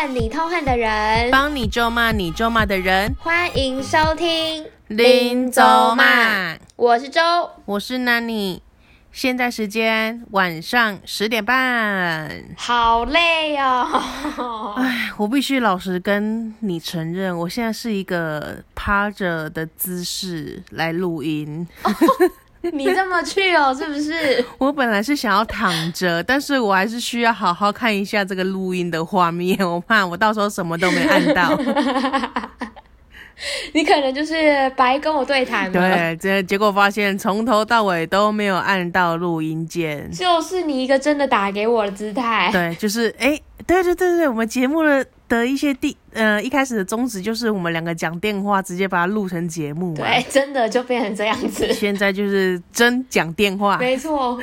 恨你痛恨的人，帮你咒骂你咒骂的人。欢迎收听林咒骂，我是周，我是 Nani。现在时间晚上十点半，好累哦。哎，我必须老实跟你承认，我现在是一个趴着的姿势来录音。你这么去哦，是不是？我本来是想要躺着，但是我还是需要好好看一下这个录音的画面，我怕我到时候什么都没按到。你可能就是白跟我对谈。对，这结果发现从头到尾都没有按到录音键，就是你一个真的打给我的姿态。对，就是哎、欸，对对对对，我们节目的。的一些地呃，一开始的宗旨就是我们两个讲电话，直接把它录成节目。对，真的就变成这样子。现在就是真讲电话。没错。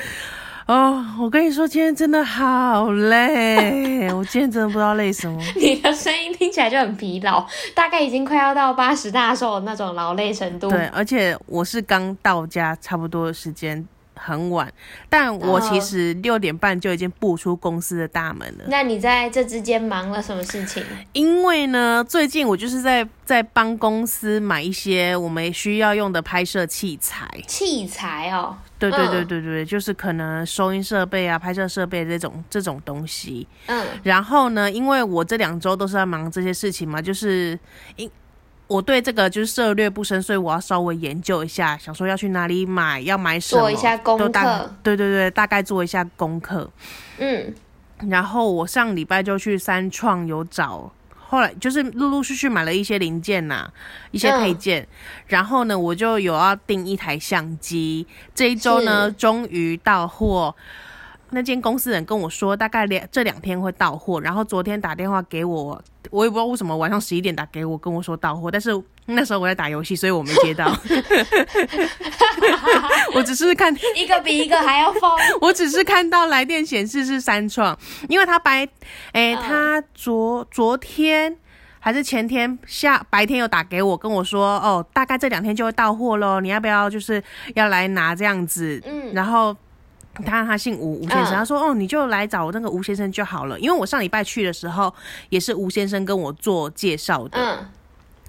哦，我跟你说，今天真的好累，我今天真的不知道累什么。你的声音听起来就很疲劳，大概已经快要到八十大寿的那种劳累程度。对，而且我是刚到家，差不多的时间。很晚，但我其实六点半就已经步出公司的大门了。那你在这之间忙了什么事情？因为呢，最近我就是在在帮公司买一些我们需要用的拍摄器材。器材哦，对对对对对，嗯、就是可能收音设备啊、拍摄设备这种这种东西。嗯，然后呢，因为我这两周都是在忙这些事情嘛，就是因。我对这个就是涉略不深，所以我要稍微研究一下，想说要去哪里买，要买什么，做一下功课。对对对，大概做一下功课。嗯，然后我上礼拜就去三创有找，后来就是陆陆续续买了一些零件呐、啊，一些配件。嗯、然后呢，我就有要订一台相机，这一周呢终于到货。那间公司人跟我说，大概两这两天会到货。然后昨天打电话给我，我也不知道为什么晚上十一点打给我，跟我说到货。但是那时候我在打游戏，所以我没接到。我只是看一个比一个还要疯。我只是看到来电显示是三创，因为他白，哎、欸，他昨昨天还是前天下白天有打给我，跟我说，哦，大概这两天就会到货喽。你要不要就是要来拿这样子？嗯，然后。他他姓吴，吴先生。他说：“哦，你就来找那个吴先生就好了，因为我上礼拜去的时候也是吴先生跟我做介绍的。”嗯，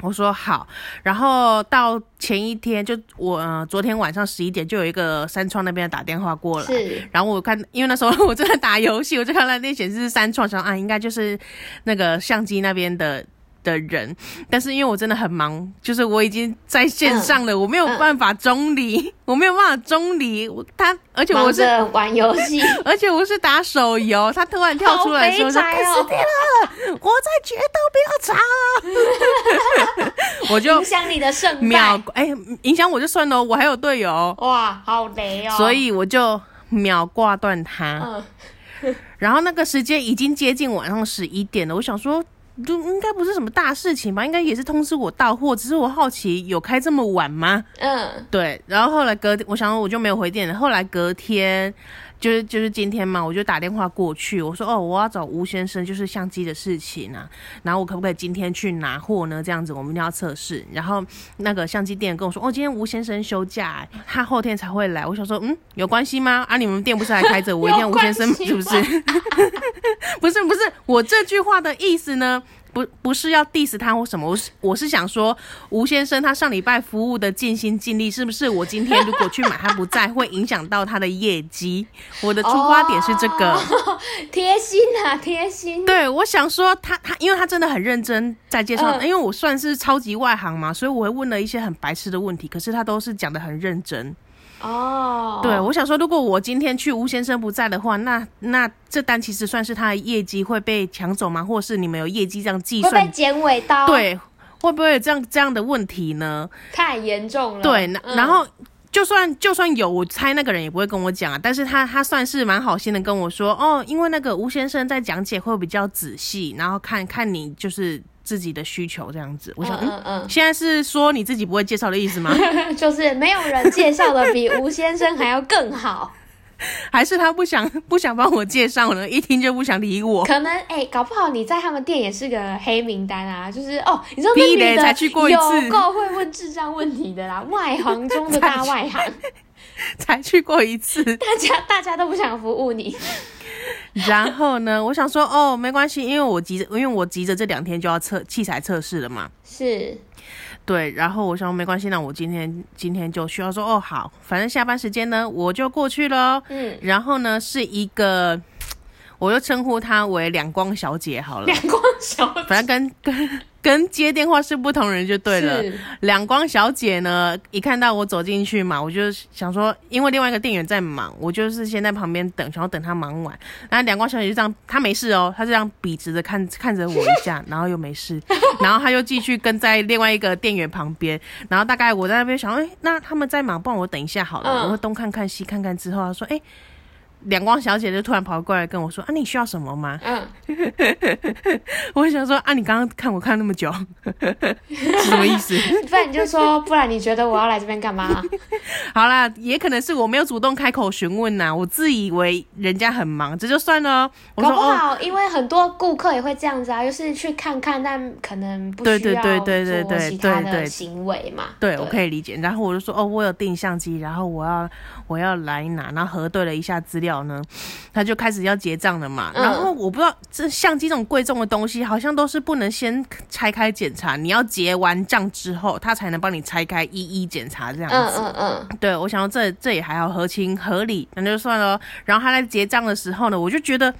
我说好。然后到前一天，就我、呃、昨天晚上十一点，就有一个三创那边打电话过来。是。然后我看，因为那时候我正在打游戏，我就看到那显示是三创，想啊，应该就是那个相机那边的。的人，但是因为我真的很忙，就是我已经在线上了，嗯、我没有办法中离，嗯、我没有办法中离。我他，而且我是玩游戏，而且我是打手游，他突然跳出来说：“开始电了，我在决斗不要吵。”我就影响你的胜秒哎，影响我就算了，我还有队友哇，好雷哦，所以我就秒挂断他。嗯、然后那个时间已经接近晚上十一点了，我想说。就应该不是什么大事情吧？应该也是通知我到货，只是我好奇有开这么晚吗？嗯，对。然后后来隔，我想我就没有回电了。后来隔天。就是就是今天嘛，我就打电话过去，我说哦，我要找吴先生，就是相机的事情啊，然后我可不可以今天去拿货呢？这样子我们一定要测试。然后那个相机店跟我说，哦，今天吴先生休假，他后天才会来。我想说，嗯，有关系吗？啊，你们店不是还开着？我一 定要吴先生是不是？不是不是，我这句话的意思呢？不不是要 diss 他或什么，我是我是想说，吴先生他上礼拜服务的尽心尽力，是不是我今天如果去买他不在，会影响到他的业绩？我的出发点是这个，贴、哦、心啊，贴心。对，我想说他他，因为他真的很认真在介绍，呃、因为我算是超级外行嘛，所以我会问了一些很白痴的问题，可是他都是讲的很认真。哦，oh. 对，我想说，如果我今天去吴先生不在的话，那那这单其实算是他的业绩会被抢走吗？或是你们有业绩这样计算？会被剪尾刀？对，会不会有这样这样的问题呢？太严重了。对，然然后就算就算有，我猜那个人也不会跟我讲啊。但是他他算是蛮好心的跟我说，哦，因为那个吴先生在讲解会比较仔细，然后看看你就是。自己的需求这样子，我想，嗯嗯，嗯，现在是说你自己不会介绍的意思吗？就是没有人介绍的比吴先生还要更好，还是他不想不想帮我介绍呢？一听就不想理我？可能哎、欸，搞不好你在他们店也是个黑名单啊！就是哦，你说那女的才去过一次，有够会问智障问题的啦，外行中的大外行，才去过一次，大家大家都不想服务你。然后呢，我想说哦，没关系，因为我急着，因为我急着这两天就要测器材测试了嘛。是，对。然后我想说没关系，那我今天今天就需要说哦，好，反正下班时间呢，我就过去喽。嗯。然后呢，是一个，我就称呼她为两光小姐好了。两光小姐，反正跟跟。跟接电话是不同人就对了。两光小姐呢，一看到我走进去嘛，我就想说，因为另外一个店员在忙，我就是先在旁边等，想要等她忙完。然后两光小姐就这样，她没事哦，她这样笔直的看看着我一下，然后又没事，然后她又继续跟在另外一个店员旁边。然后大概我在那边想，哎、欸，那他们在忙，不然我等一下好了。我会东看看西看看之后，她说，哎、欸。两光小姐就突然跑过来跟我说：“啊，你需要什么吗？”嗯，我想说：“啊，你刚刚看我看那么久，是什么意思？” 不然你就说，不然你觉得我要来这边干嘛？好啦，也可能是我没有主动开口询问呐，我自以为人家很忙，这就算了。我说搞不好，哦、因为很多顾客也会这样子啊，就是去看看，但可能不需要做其他的行为嘛。对，我可以理解。然后我就说：“哦，我有订相机，然后我要我要来拿，然后核对了一下资料。”呢，他就开始要结账了嘛。然后我不知道这相机这种贵重的东西，好像都是不能先拆开检查，你要结完账之后，他才能帮你拆开一一检查这样子。嗯嗯嗯。对，我想说这这也还好，合情合理，那就算了。然后他在结账的时候呢，我就觉得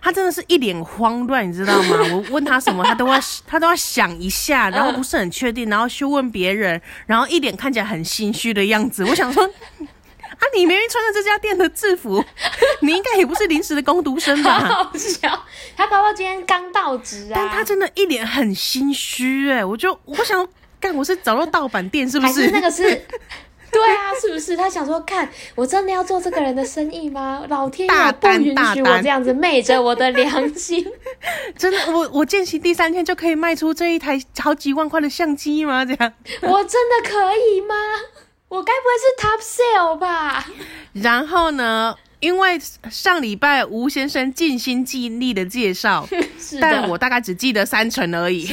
他真的是一脸慌乱，你知道吗？我问他什么，他都要他都要想一下，然后不是很确定，然后去问别人，然后一脸看起来很心虚的样子。我想说。啊！你明明穿着这家店的制服，你应该也不是临时的工读生吧？好笑，他刚刚今天刚到职啊！但他真的一脸很心虚哎，我就我想干，我是找到盗版店是不是？还是那个是？对啊，是不是？他想说，看我真的要做这个人的生意吗？老天爷不允许我这样子昧着我的良心。真的，我我见习第三天就可以卖出这一台好几万块的相机吗？这样我真的可以吗？我该不会是 top sale 吧？然后呢？因为上礼拜吴先生尽心尽力的介绍，但我大概只记得三成而已。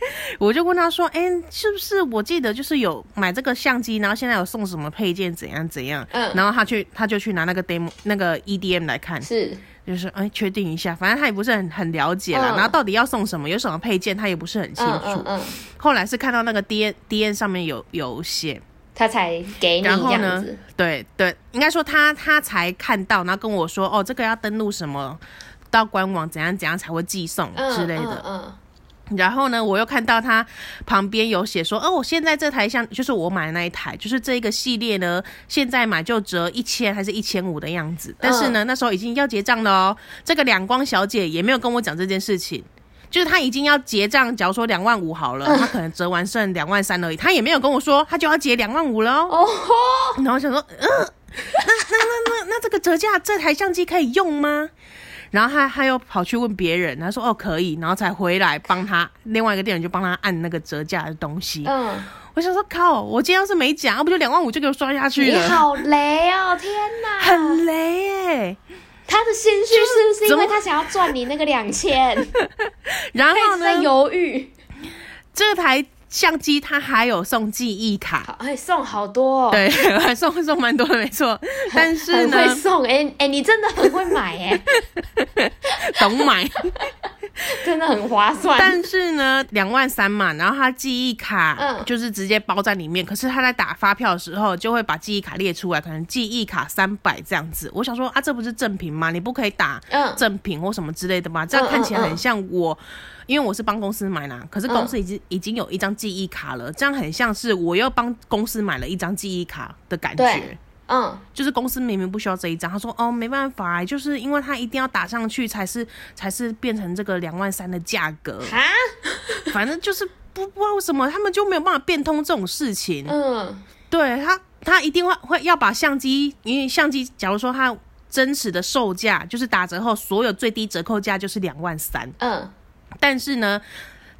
我就问他说：“哎、欸，是不是我记得就是有买这个相机，然后现在有送什么配件，怎样怎样？”嗯，然后他去，他就去拿那个 demo 那个 EDM 来看。是。就是哎，确定一下，反正他也不是很很了解了。嗯、然后到底要送什么，有什么配件，他也不是很清楚。嗯嗯嗯、后来是看到那个 D N D N 上面有有写，他才给你。然后呢，对对，应该说他他才看到，然后跟我说哦，这个要登录什么，到官网怎样怎样才会寄送之类的。嗯。嗯嗯然后呢，我又看到他旁边有写说，哦，我现在这台相就是我买的那一台，就是这个系列呢，现在买就折一千还是一千五的样子。但是呢，那时候已经要结账了哦。这个两光小姐也没有跟我讲这件事情，就是她已经要结账，假如说两万五好了，她可能折完剩两万三而已，她也没有跟我说她就要结两万五了哦。然后我想说，嗯，那那那那那这个折价这台相机可以用吗？然后他他又跑去问别人，他说哦可以，然后才回来帮他另外一个店员就帮他按那个折价的东西。嗯，我想说靠，我今天要是没讲，要不就两万五就给我刷下去了。你好雷哦，天哪，很雷耶！他的心虚是不是因为他想要赚你那个两千？然后呢？在犹豫这台。相机它还有送记忆卡，哎，送好多，哦，对，还 送送蛮多的，没错。但是呢，很会送，哎、欸、哎、欸，你真的很会买，哎，懂买，真的很划算。但是呢，两万三嘛，然后他记忆卡就是直接包在里面，嗯、可是他在打发票的时候就会把记忆卡列出来，可能记忆卡三百这样子。我想说啊，这不是正品吗？你不可以打正品或什么之类的吗？这样看起来很像我。因为我是帮公司买啦，可是公司已经、嗯、已经有一张记忆卡了，这样很像是我又帮公司买了一张记忆卡的感觉。嗯，就是公司明明不需要这一张，他说哦没办法，就是因为他一定要打上去才是才是变成这个两万三的价格。哈，反正就是不不知道为什么他们就没有办法变通这种事情。嗯，对他他一定会会要把相机，因为相机假如说它真实的售价就是打折后所有最低折扣价就是两万三。嗯。但是呢，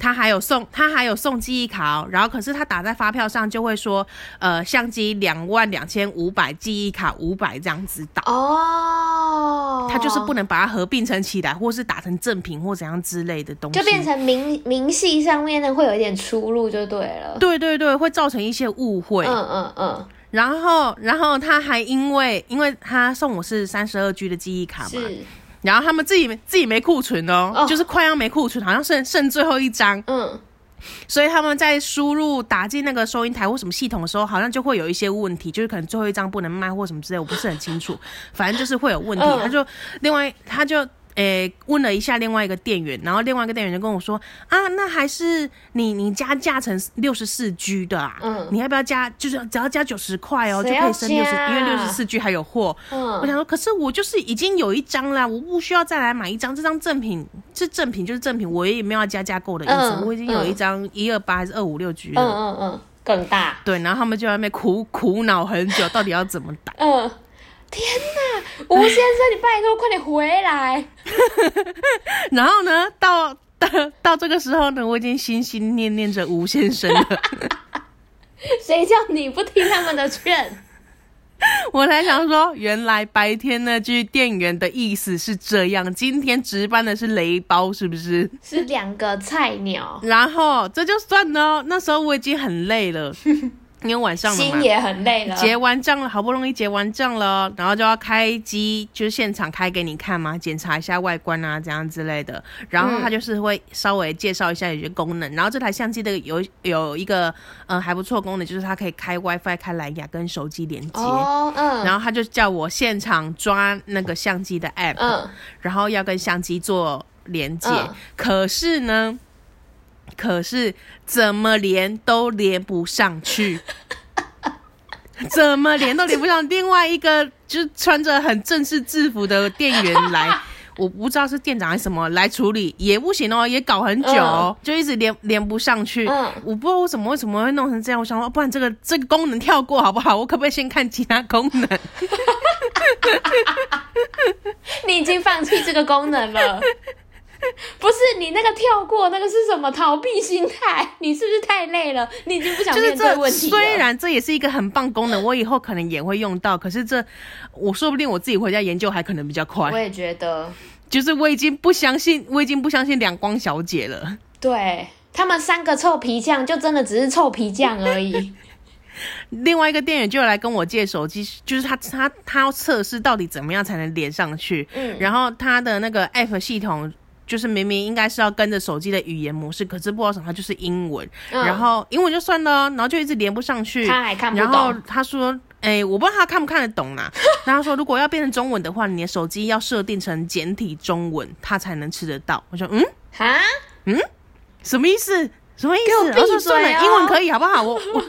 他还有送，他还有送记忆卡哦。然后可是他打在发票上就会说，呃，相机两万两千五百，记忆卡五百这样子打。哦，他就是不能把它合并成起来，或是打成正品或怎样之类的东西，就变成明明细上面呢会有一点出入就对了。对对对，会造成一些误会。嗯嗯嗯。然后，然后他还因为，因为他送我是三十二 G 的记忆卡嘛，是。然后他们自己自己没库存哦，哦就是快要没库存，好像剩剩最后一张。嗯。所以他们在输入打进那个收银台或什么系统的时候，好像就会有一些问题，就是可能最后一张不能卖或什么之类，我不是很清楚。反正就是会有问题。嗯、他就另外他就。诶、欸，问了一下另外一个店员，然后另外一个店员就跟我说啊，那还是你你加价成六十四 G 的啊，嗯，你要不要加？就是只要加九十块哦，就可以升六十，因为六十四 G 还有货。嗯，我想说，可是我就是已经有一张啦，我不需要再来买一张，这张正品是正品就是正品，我也没有要加价购的意思，嗯、我已经有一张一二八还是二五六 G 了，嗯嗯嗯，更大。对，然后他们就在那边苦苦恼很久，到底要怎么打？嗯。天哪，吴先生，你拜托快点回来。然后呢，到到到这个时候呢，我已经心心念念着吴先生了。谁叫你不听他们的劝？我才想说，原来白天那句店员的意思是这样，今天值班的是雷包，是不是？是两个菜鸟。然后这就算了，那时候我已经很累了。因为晚上了嘛，心也很累了。结完账了，好不容易结完账了，然后就要开机，就是现场开给你看嘛，检查一下外观啊，这样之类的。然后他就是会稍微介绍一下有些功能。嗯、然后这台相机的有有一个嗯还不错功能，就是它可以开 WiFi、开蓝牙跟手机连接。哦，嗯。然后他就叫我现场抓那个相机的 App，嗯，然后要跟相机做连接。嗯、可是呢。可是怎么连都连不上去，怎么连都连不上。另外一个就穿着很正式制服的店员来，我不知道是店长还是什么来处理也不行哦，也搞很久，哦，就一直连连不上去。我不知道为什么为什么会弄成这样。我想说，不然这个这个功能跳过好不好？我可不可以先看其他功能？你已经放弃这个功能了。不是你那个跳过那个是什么逃避心态？你是不是太累了？你已经不想面对问题了。虽然这也是一个很棒功能，我以后可能也会用到。可是这，我说不定我自己回家研究还可能比较快。我也觉得，就是我已经不相信，我已经不相信两光小姐了。对，他们三个臭皮匠，就真的只是臭皮匠而已。另外一个店员就来跟我借手机，就是他他他要测试到底怎么样才能连上去。嗯，然后他的那个 app 系统。就是明明应该是要跟着手机的语言模式，可是不知道什么，它就是英文。嗯、然后英文就算了，然后就一直连不上去。他还看不懂。然后他说：“哎、欸，我不知道他看不看得懂啦。”然后他说：“如果要变成中文的话，你的手机要设定成简体中文，他才能吃得到。”我说：“嗯，哈，嗯，什么意思？”什么意思？我说算了，英文可以好不好？我我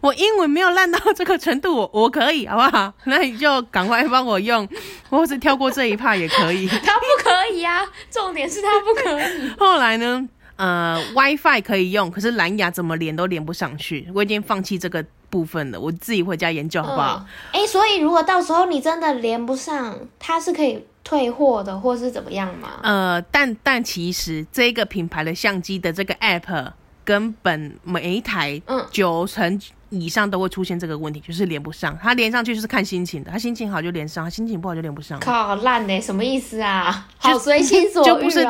我英文没有烂到这个程度，我我可以好不好？那你就赶快帮我用，或是跳过这一趴也可以。他不可以啊，重点是他不可以。后来呢？呃，WiFi 可以用，可是蓝牙怎么连都连不上去。我已经放弃这个部分了，我自己回家研究好不好？哎、嗯欸，所以如果到时候你真的连不上，它是可以。退货的或是怎么样吗？呃，但但其实这个品牌的相机的这个 app。根本每一台，嗯，九成以上都会出现这个问题，嗯、就是连不上。它连上去就是看心情的，它心情好就连上，它心情不好就连不上。靠，好烂呢？什么意思啊？好随心所欲、不是，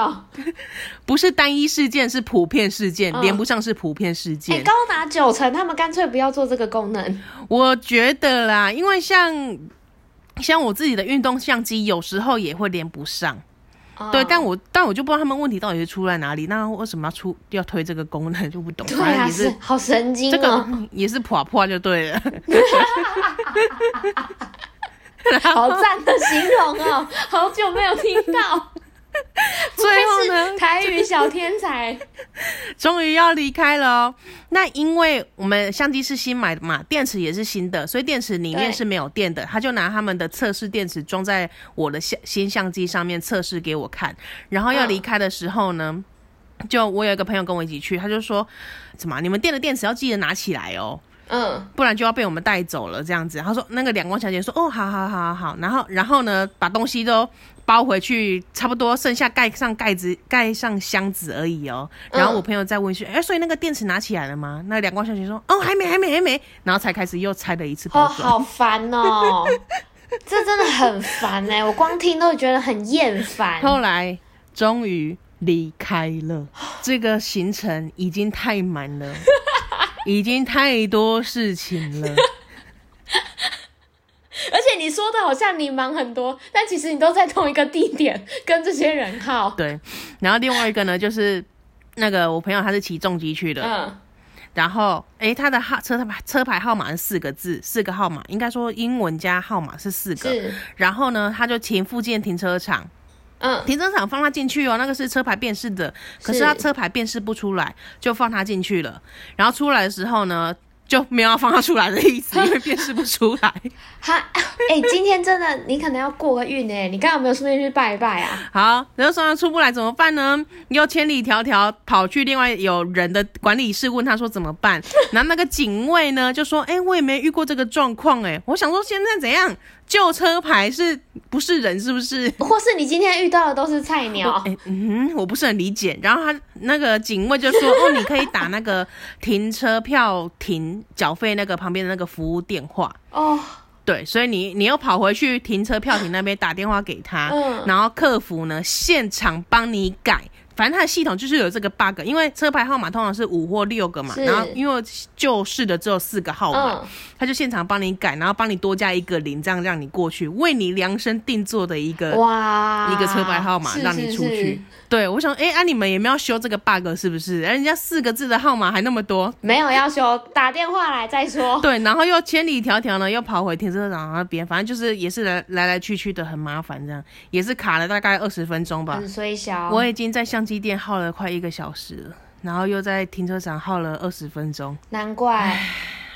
不是单一事件，是普遍事件，嗯、连不上是普遍事件。欸、高达九成，他们干脆不要做这个功能。我觉得啦，因为像像我自己的运动相机，有时候也会连不上。对，但我但我就不知道他们问题到底是出在哪里。那为什么要出要推这个功能就不懂。对啊，是好神经哦。这个也是破破就对了。好赞的形容哦，好久没有听到。最后呢，台语小天才 终于要离开了哦。那因为我们相机是新买的嘛，电池也是新的，所以电池里面是没有电的。他就拿他们的测试电池装在我的相新相机上面测试给我看。然后要离开的时候呢，就我有一个朋友跟我一起去，他就说：“怎么你们店的电池要记得拿起来哦。”嗯，不然就要被我们带走了这样子。他说那个两光小姐说哦，好好好好好，然后然后呢，把东西都包回去，差不多剩下盖上盖子、盖上箱子而已哦。然后我朋友再问一句，哎、嗯，所以那个电池拿起来了吗？那两光小姐说哦，还没，还没，还没。然后才开始又拆了一次包装。哦，好烦哦，这真的很烦哎，我光听都觉得很厌烦。后来终于离开了，这个行程已经太满了。已经太多事情了，你说的好像你忙很多，但其实你都在同一个地点跟这些人耗。对，然后另外一个呢，就是那个我朋友他是骑重机去的，嗯，然后哎、欸，他的号车牌车牌号码是四个字，四个号码，应该说英文加号码是四个，是。然后呢，他就停附近停车场。嗯，停车场放他进去哦，那个是车牌辨识的，可是他车牌辨识不出来，就放他进去了。然后出来的时候呢，就没有要放他出来的意思，因为辨识不出来。哈，哎、欸，今天真的你可能要过个运哎，你刚刚有没有顺便去拜一拜啊？好，然后说他出不来怎么办呢？你又千里迢迢跑去另外有人的管理室问他说怎么办？然后那个警卫呢就说，哎、欸，我也没遇过这个状况哎，我想说现在怎样？旧车牌是不是人？是不是？或是你今天遇到的都是菜鸟？嗯，我不是很理解。然后他那个警卫就说：“ 哦，你可以打那个停车票停缴费那个旁边的那个服务电话。”哦，对，所以你你又跑回去停车票亭那边打电话给他，嗯，然后客服呢现场帮你改。反正它的系统就是有这个 bug，因为车牌号码通常是五或六个嘛，然后因为旧式的只有四个号码，他、嗯、就现场帮你改，然后帮你多加一个零，这样让你过去，为你量身定做的一个哇一个车牌号码让你出去。是是是对，我想，哎、欸，啊，你们也没有修这个 bug 是不是？人家四个字的号码还那么多，没有要修，打电话来再说。对，然后又千里迢迢呢，又跑回停车场那边，反正就是也是来来来去去的很麻烦，这样也是卡了大概二十分钟吧。我已经在相机店耗了快一个小时了，然后又在停车场耗了二十分钟，难怪。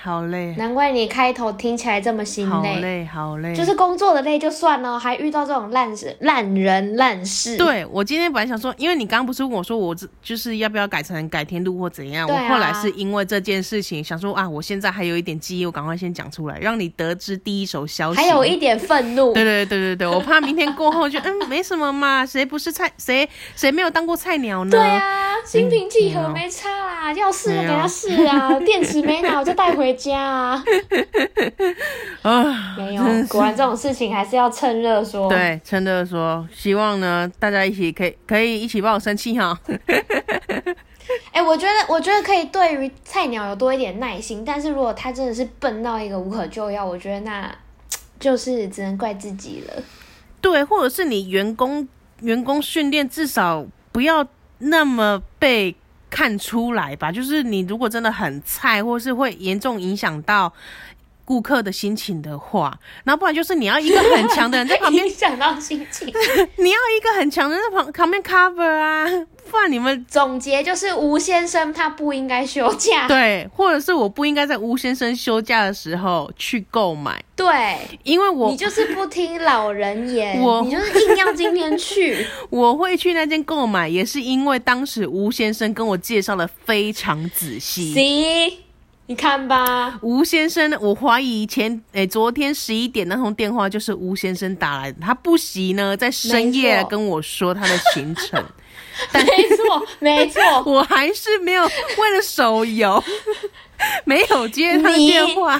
好累，难怪你开头听起来这么心累。好累，好累，就是工作的累就算了，还遇到这种烂事、烂人、烂事。对，我今天本来想说，因为你刚刚不是问我说，我就是要不要改成改天录或怎样？啊、我后来是因为这件事情想说啊，我现在还有一点记忆，我赶快先讲出来，让你得知第一手消息。还有一点愤怒。对对对对对，我怕明天过后就嗯没什么嘛，谁不是菜，谁谁没有当过菜鸟呢？对啊，心平气和没差啦，要试就给他试啊，电池没拿我就带回。回家啊！啊，没有，果然这种事情还是要趁热说。对，趁热说。希望呢，大家一起可以可以一起帮我生气哈。哎、欸，我觉得我觉得可以对于菜鸟有多一点耐心，但是如果他真的是笨到一个无可救药，我觉得那就是只能怪自己了。对，或者是你员工员工训练至少不要那么被。看出来吧，就是你如果真的很菜，或是会严重影响到顾客的心情的话，那不然就是你要一个很强的人在旁边 影响到心情，你要一个很强的人在旁旁边 cover 啊，不然你们总结就是吴先生他不应该休假，对，或者是我不应该在吴先生休假的时候去购买，对，因为我你就是不听老人言，我你就是硬要今天去，我会去那间购买，也是因为当时吴先生跟我介绍的非常仔细。See? 你看吧，吴先生，我怀疑前诶、欸，昨天十一点那通电话就是吴先生打来的，他不惜呢在深夜跟我说他的行程，没错没错，我还是没有为了手游 没有接他的电话，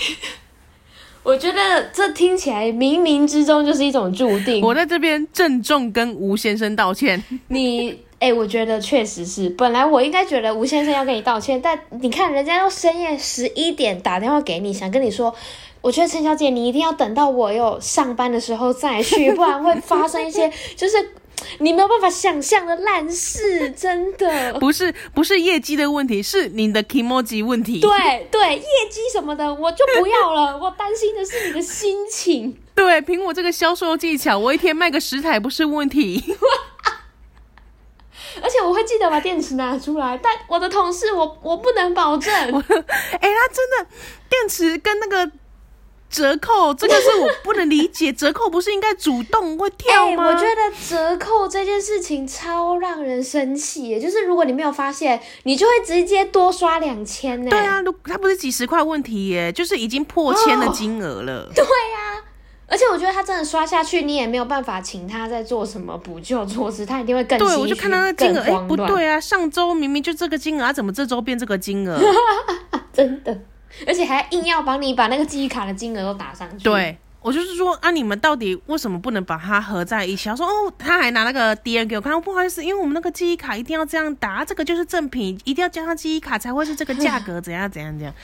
我觉得这听起来冥冥之中就是一种注定，我在这边郑重跟吴先生道歉，你。哎、欸，我觉得确实是。本来我应该觉得吴先生要跟你道歉，但你看人家都深夜十一点打电话给你，想跟你说，我觉得陈小姐你一定要等到我有上班的时候再去，不然会发生一些就是你没有办法想象的烂事，真的。不是不是业绩的问题，是你的 kimoji 问题。对对，业绩什么的我就不要了，我担心的是你的心情。对，凭我这个销售技巧，我一天卖个十台不是问题。而且我会记得把电池拿出来，但我的同事我我不能保证。哎、欸，他真的电池跟那个折扣，这个是我不能理解。折扣不是应该主动会跳吗？欸，我觉得折扣这件事情超让人生气，就是如果你没有发现，你就会直接多刷两千呢。对啊，它不是几十块问题耶，就是已经破千的金额了。哦、对呀、啊。而且我觉得他真的刷下去，你也没有办法请他再做什么补救措施，他一定会更。对，我就看他那金额，哎、欸，不对啊，上周明明就这个金额，他怎么这周变这个金额？真的，而且还硬要帮你把那个记忆卡的金额都打上去。对，我就是说啊，你们到底为什么不能把它合在一起？他说哦，他还拿那个 D N 给我看，不好意思，因为我们那个记忆卡一定要这样打，这个就是正品，一定要加上记忆卡才会是这个价格，怎样怎样怎样。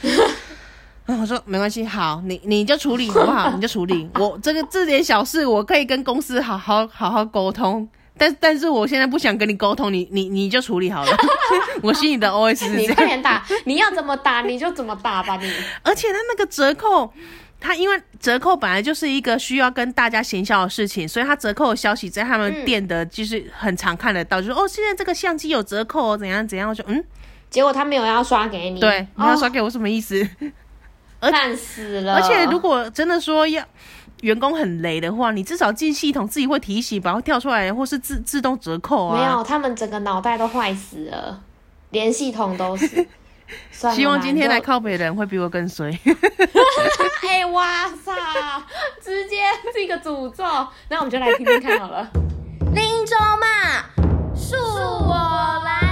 然后我说没关系，好，你你就处理好不好？你就处理，我这个这点小事我可以跟公司好好好好沟通。但但是我现在不想跟你沟通，你你你就处理好了。我心里的 OS 是这样，你快点打，你要怎么打你就怎么打吧你。而且他那个折扣，他因为折扣本来就是一个需要跟大家行销的事情，所以他折扣的消息在他们店的就是很常看得到，嗯、就说哦现在这个相机有折扣哦怎样怎样，我就嗯，结果他没有要刷给你，对，你要刷给我什么意思？看死了！而且如果真的说要。员工很雷的话，你至少进系统自己会提醒，然后跳出来，或是自自动折扣啊。没有，他们整个脑袋都坏死了，连系统都是。希望今天来靠北的人会比我更衰。哎、欸、哇塞，直接是一个诅咒。那我们就来听听看好了。林州嘛，恕我蓝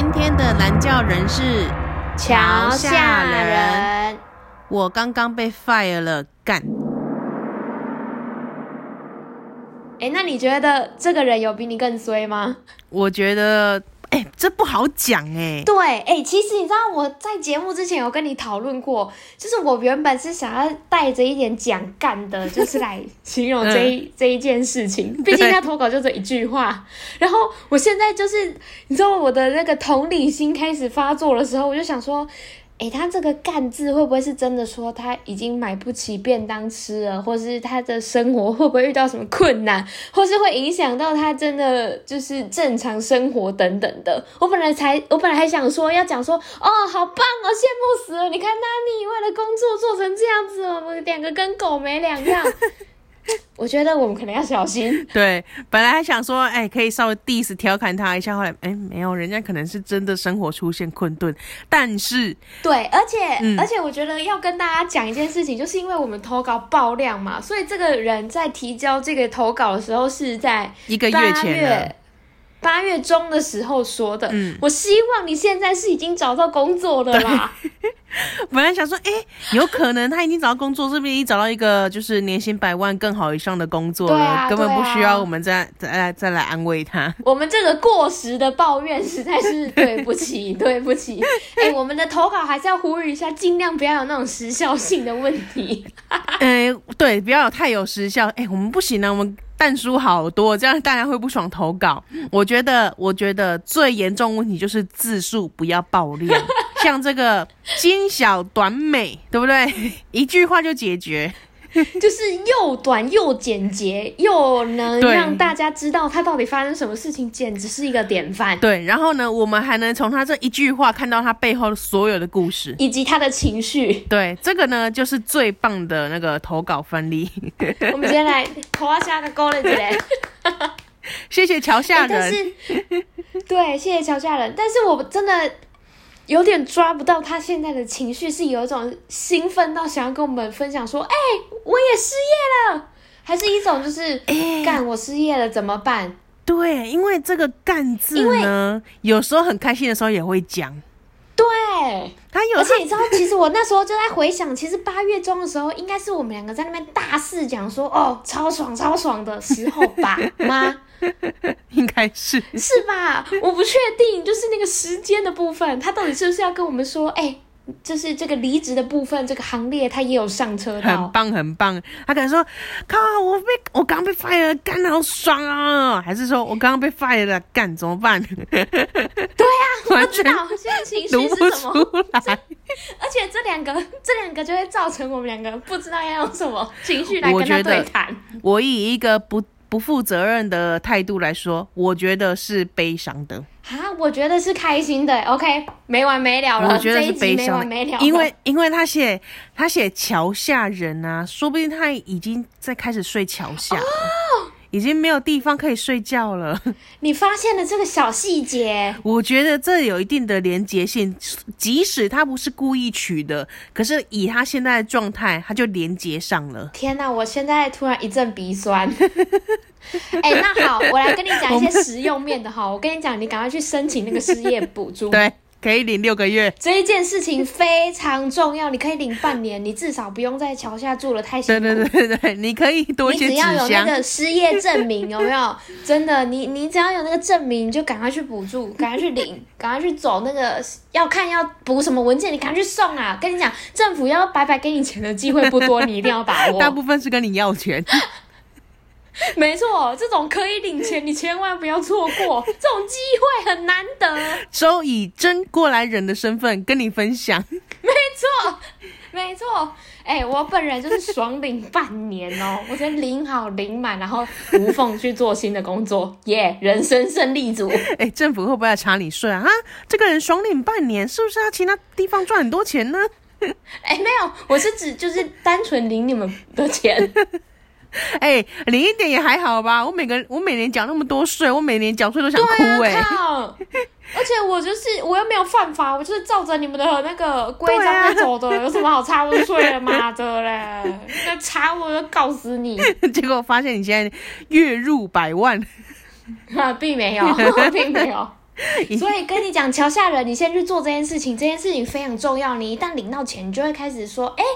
今天的蓝教人是。桥下人，我刚刚被 fire 了，干！哎、欸，那你觉得这个人有比你更衰吗？我觉得。哎、欸，这不好讲哎、欸。对，哎、欸，其实你知道我在节目之前有跟你讨论过，就是我原本是想要带着一点讲干的，就是来形容这一、嗯、这一件事情。毕竟他投稿就这一句话，然后我现在就是你知道我的那个同理心开始发作的时候，我就想说。诶，他这个“干”字会不会是真的说他已经买不起便当吃了，或是他的生活会不会遇到什么困难，或是会影响到他真的就是正常生活等等的？我本来才，我本来还想说要讲说，哦，好棒哦，羡慕死了！你看，那你为了工作做成这样子，我们两个跟狗没两样。我觉得我们可能要小心。对，本来还想说，哎、欸，可以稍微 diss 调侃他一下，后来，哎、欸，没有，人家可能是真的生活出现困顿。但是，对，而且，嗯、而且，我觉得要跟大家讲一件事情，就是因为我们投稿爆量嘛，所以这个人在提交这个投稿的时候是在一个月前。八月中的时候说的，嗯，我希望你现在是已经找到工作的啦。本来想说，哎、欸，有可能他已经找到工作，是不是已经找到一个就是年薪百万更好以上的工作了？啊，根本不需要我们再再来再来安慰他。我们这个过时的抱怨实在是对不起，对不起。哎、欸，我们的投稿还是要呼吁一下，尽量不要有那种时效性的问题。哎、欸，对，不要有太有时效。哎、欸，我们不行啊，我们。但书好多，这样大家会不爽投稿。我觉得，我觉得最严重问题就是字数不要爆量，像这个精小短美，对不对？一句话就解决。就是又短又简洁，又能让大家知道他到底发生什么事情，简直是一个典范。对，然后呢，我们还能从他这一句话看到他背后所有的故事，以及他的情绪。对，这个呢，就是最棒的那个投稿范例。我们先来投下个勾了子嘞，谢谢桥下人。欸、对，谢谢桥下人。但是我真的。有点抓不到他现在的情绪，是有一种兴奋到想要跟我们分享说：“哎、欸，我也失业了。”还是一种就是“干、欸，我失业了怎么办？”对，因为这个“干”字呢，有时候很开心的时候也会讲。对，他有，而且你知道，其实我那时候就在回想，其实八月中的时候，应该是我们两个在那边大肆讲说：“哦，超爽超爽的时候吧？”吗？应该是是吧？我不确定，就是那个时间的部分，他到底是不是要跟我们说，哎、欸，就是这个离职的部分，这个行列他也有上车的，很棒很棒。他可能说，靠，我被我刚被 fire 了，干好爽啊！还是说我刚刚被 fire 了，干怎么办？对啊，我知道现在情绪是什么？而且这两个这两个就会造成我们两个不知道要用什么情绪来跟他对谈。我以一个不。不负责任的态度来说，我觉得是悲伤的。啊，我觉得是开心的。OK，没完没了了。我觉得是悲伤，没完没了。因为因为他写他写桥下人啊，说不定他已经在开始睡桥下了。哦已经没有地方可以睡觉了。你发现了这个小细节，我觉得这有一定的连结性。即使他不是故意取的，可是以他现在的状态，他就连结上了。天哪！我现在突然一阵鼻酸。哎、欸，那好，我来跟你讲一些实用面的哈。我跟你讲，你赶快去申请那个失业补助。对。可以领六个月。这一件事情非常重要，你可以领半年，你至少不用在桥下住了太辛苦。对对对对，你可以多一些。你只要有那个失业证明，有没有？真的，你你只要有那个证明，你就赶快去补助，赶快去领，赶快去走那个要看要补什么文件，你赶快去送啊！跟你讲，政府要白白给你钱的机会不多，你一定要把握。大部分是跟你要钱。没错，这种可以领钱，你千万不要错过，这种机会很难得。周以真过来人的身份跟你分享。没错，没错，哎、欸，我本人就是爽领半年哦，我觉得领好领满，然后无缝去做新的工作，耶、yeah，人生胜利组。哎、欸，政府会不会来查你税啊？哈，这个人爽领半年，是不是要其他地方赚很多钱呢？哎、欸，没有，我是指就是单纯领你们的钱。哎、欸，领一点也还好吧。我每个我每年缴那么多税，我每年缴税都想哭哎、欸啊。而且我就是我又没有犯法，我就是照着你们的那个规章在走的，有什么好查我的税的妈的嘞？那查我就告死你！结果发现你现在月入百万，啊，并没有，并没有。所以跟你讲，桥下人，你先去做这件事情，这件事情非常重要。你一旦领到钱，你就会开始说，哎、欸。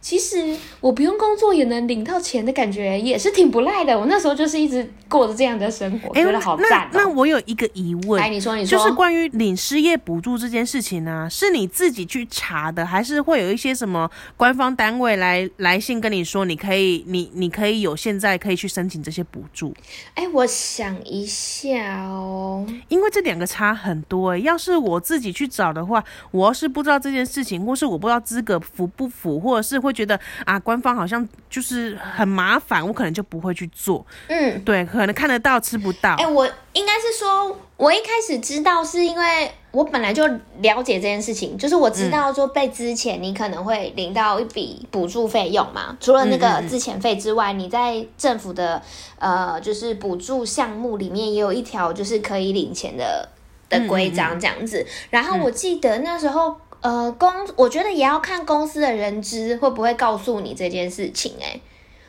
其实我不用工作也能领到钱的感觉也是挺不赖的。我那时候就是一直过着这样的生活，欸、觉得好赞、喔。那我有一个疑问，哎，你说你说，就是关于领失业补助这件事情呢、啊，是你自己去查的，还是会有一些什么官方单位来来信跟你说，你可以你你可以有现在可以去申请这些补助？哎、欸，我想一下哦，因为这两个差很多、欸。要是我自己去找的话，我要是不知道这件事情，或是我不知道资格符不符，或者是会觉得啊，官方好像就是很麻烦，我可能就不会去做。嗯，对，可能看得到吃不到。哎、欸，我应该是说，我一开始知道是因为我本来就了解这件事情，就是我知道说被之前你可能会领到一笔补助费用嘛。除了那个之前费之外，你在政府的呃就是补助项目里面也有一条就是可以领钱的的规章这样子。然后我记得那时候。呃，公我觉得也要看公司的人资会不会告诉你这件事情，欸，诶。